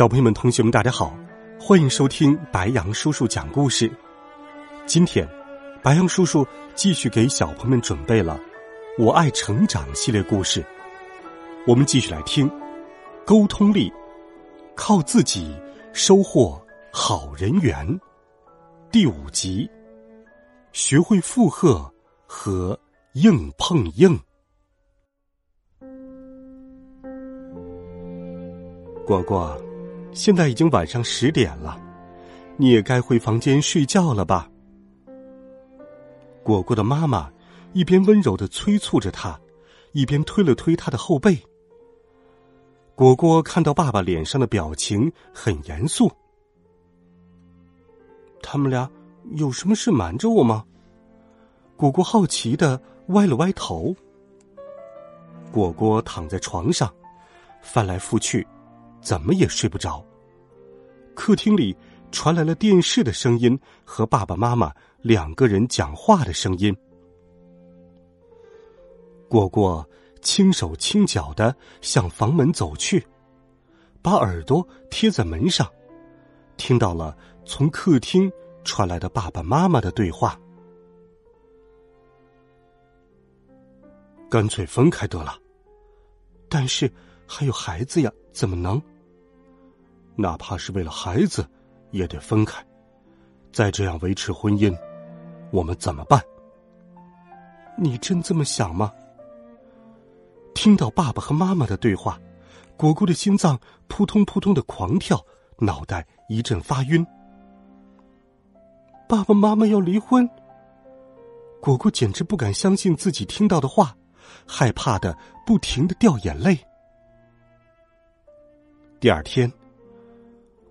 小朋友们、同学们，大家好，欢迎收听白杨叔叔讲故事。今天，白杨叔叔继续给小朋友们准备了《我爱成长》系列故事。我们继续来听沟通力，靠自己收获好人缘。第五集，学会附和和硬碰硬。果果。现在已经晚上十点了，你也该回房间睡觉了吧？果果的妈妈一边温柔的催促着他，一边推了推他的后背。果果看到爸爸脸上的表情很严肃，他们俩有什么事瞒着我吗？果果好奇的歪了歪头。果果躺在床上，翻来覆去。怎么也睡不着。客厅里传来了电视的声音和爸爸妈妈两个人讲话的声音。果果轻手轻脚的向房门走去，把耳朵贴在门上，听到了从客厅传来的爸爸妈妈的对话。干脆分开得了，但是还有孩子呀，怎么能？哪怕是为了孩子，也得分开。再这样维持婚姻，我们怎么办？你真这么想吗？听到爸爸和妈妈的对话，果果的心脏扑通扑通的狂跳，脑袋一阵发晕。爸爸妈妈要离婚？果果简直不敢相信自己听到的话，害怕的不停的掉眼泪。第二天。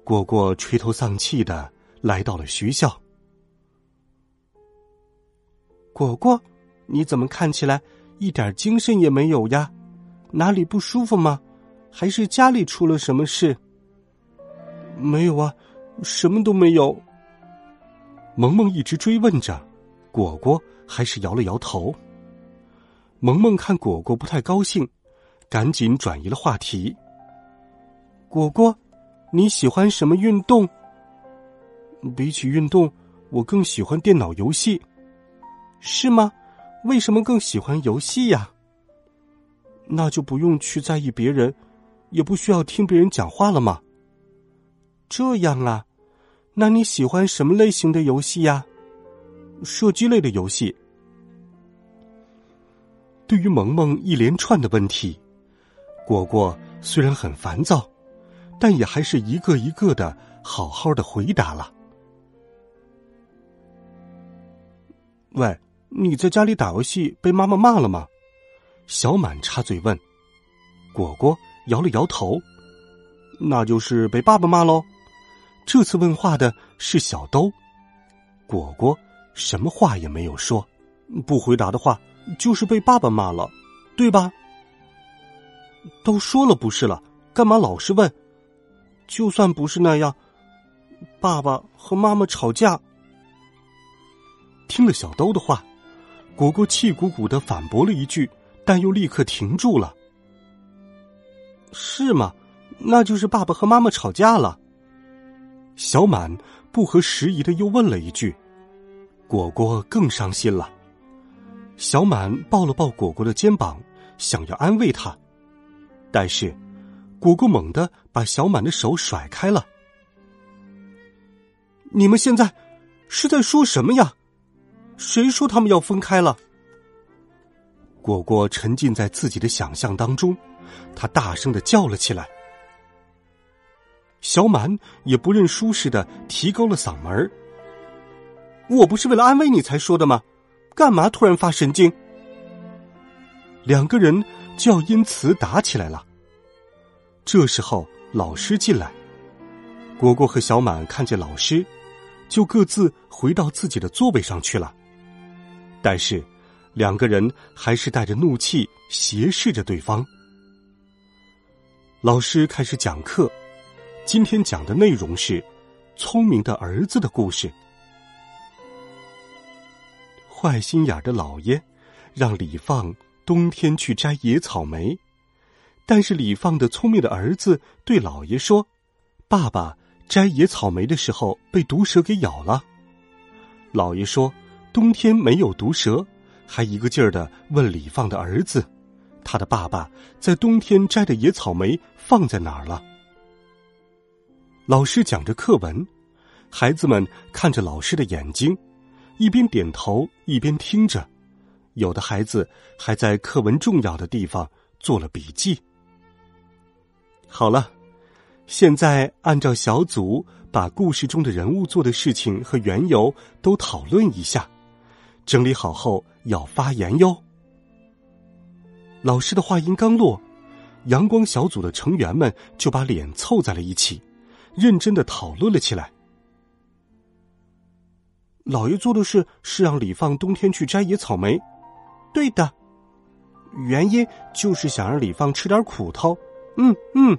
果果垂头丧气的来到了学校。果果，你怎么看起来一点精神也没有呀？哪里不舒服吗？还是家里出了什么事？没有啊，什么都没有。萌萌一直追问着，果果还是摇了摇头。萌萌看果果不太高兴，赶紧转移了话题。果果。你喜欢什么运动？比起运动，我更喜欢电脑游戏。是吗？为什么更喜欢游戏呀？那就不用去在意别人，也不需要听别人讲话了吗？这样啊？那你喜欢什么类型的游戏呀？射击类的游戏。对于萌萌一连串的问题，果果虽然很烦躁。但也还是一个一个的好好的回答了。喂，你在家里打游戏被妈妈骂了吗？小满插嘴问。果果摇了摇头，那就是被爸爸骂喽。这次问话的是小兜。果果什么话也没有说，不回答的话就是被爸爸骂了，对吧？都说了不是了，干嘛老是问？就算不是那样，爸爸和妈妈吵架。听了小兜的话，果果气鼓鼓的反驳了一句，但又立刻停住了。是吗？那就是爸爸和妈妈吵架了。小满不合时宜的又问了一句，果果更伤心了。小满抱了抱果果的肩膀，想要安慰他，但是。果果猛地把小满的手甩开了。你们现在是在说什么呀？谁说他们要分开了？果果沉浸在自己的想象当中，他大声的叫了起来。小满也不认输似的提高了嗓门我不是为了安慰你才说的吗？干嘛突然发神经？”两个人就要因此打起来了。这时候，老师进来。果果和小满看见老师，就各自回到自己的座位上去了。但是，两个人还是带着怒气斜视着对方。老师开始讲课，今天讲的内容是聪明的儿子的故事。坏心眼的老爷让李放冬天去摘野草莓，但是李放的聪明的儿子对老爷说：“爸爸摘野草莓的时候被毒蛇给咬了。”老爷说：“冬天没有毒蛇。”还一个劲儿的问李放的儿子：“他的爸爸在冬天摘的野草莓放在哪儿了？”老师讲着课文，孩子们看着老师的眼睛。一边点头一边听着，有的孩子还在课文重要的地方做了笔记。好了，现在按照小组把故事中的人物做的事情和缘由都讨论一下，整理好后要发言哟。老师的话音刚落，阳光小组的成员们就把脸凑在了一起，认真的讨论了起来。老爷做的事是让李放冬天去摘野草莓，对的。原因就是想让李放吃点苦头。嗯嗯。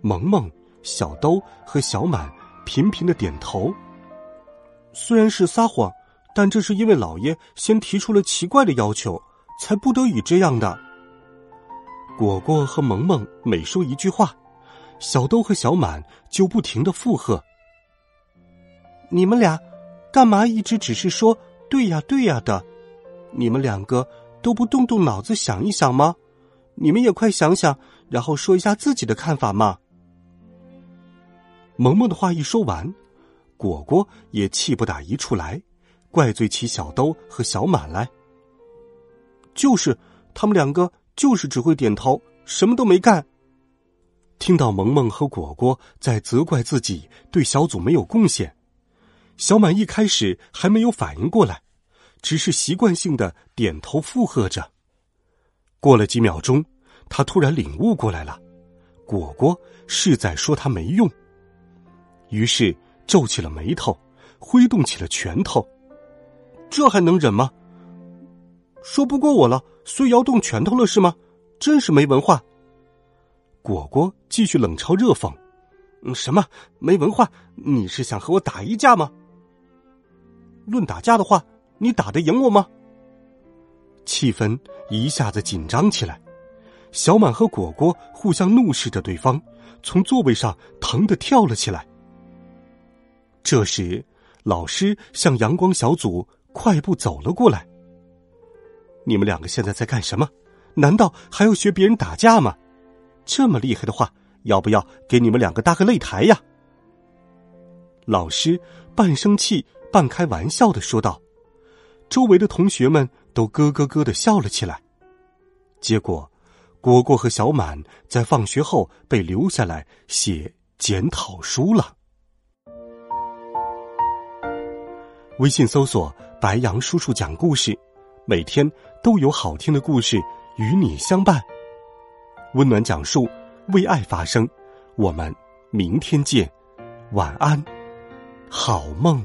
萌萌、小兜和小满频频的点头。虽然是撒谎，但这是因为老爷先提出了奇怪的要求，才不得已这样的。果果和萌萌每说一句话，小兜和小满就不停的附和。你们俩。干嘛一直只是说“对呀，对呀”的？你们两个都不动动脑子想一想吗？你们也快想想，然后说一下自己的看法嘛。萌萌的话一说完，果果也气不打一处来，怪罪起小兜和小满来。就是他们两个，就是只会点头，什么都没干。听到萌萌和果果在责怪自己对小组没有贡献。小满一开始还没有反应过来，只是习惯性的点头附和着。过了几秒钟，他突然领悟过来了，果果是在说他没用。于是皱起了眉头，挥动起了拳头。这还能忍吗？说不过我了，所以要动拳头了是吗？真是没文化。果果继续冷嘲热讽：“什么没文化？你是想和我打一架吗？”论打架的话，你打得赢我吗？气氛一下子紧张起来，小满和果果互相怒视着对方，从座位上疼得跳了起来。这时，老师向阳光小组快步走了过来。你们两个现在在干什么？难道还要学别人打架吗？这么厉害的话，要不要给你们两个搭个擂台呀？老师半生气。半开玩笑的说道，周围的同学们都咯咯咯的笑了起来。结果，果果和小满在放学后被留下来写检讨书了。微信搜索“白杨叔叔讲故事”，每天都有好听的故事与你相伴。温暖讲述，为爱发声。我们明天见，晚安，好梦。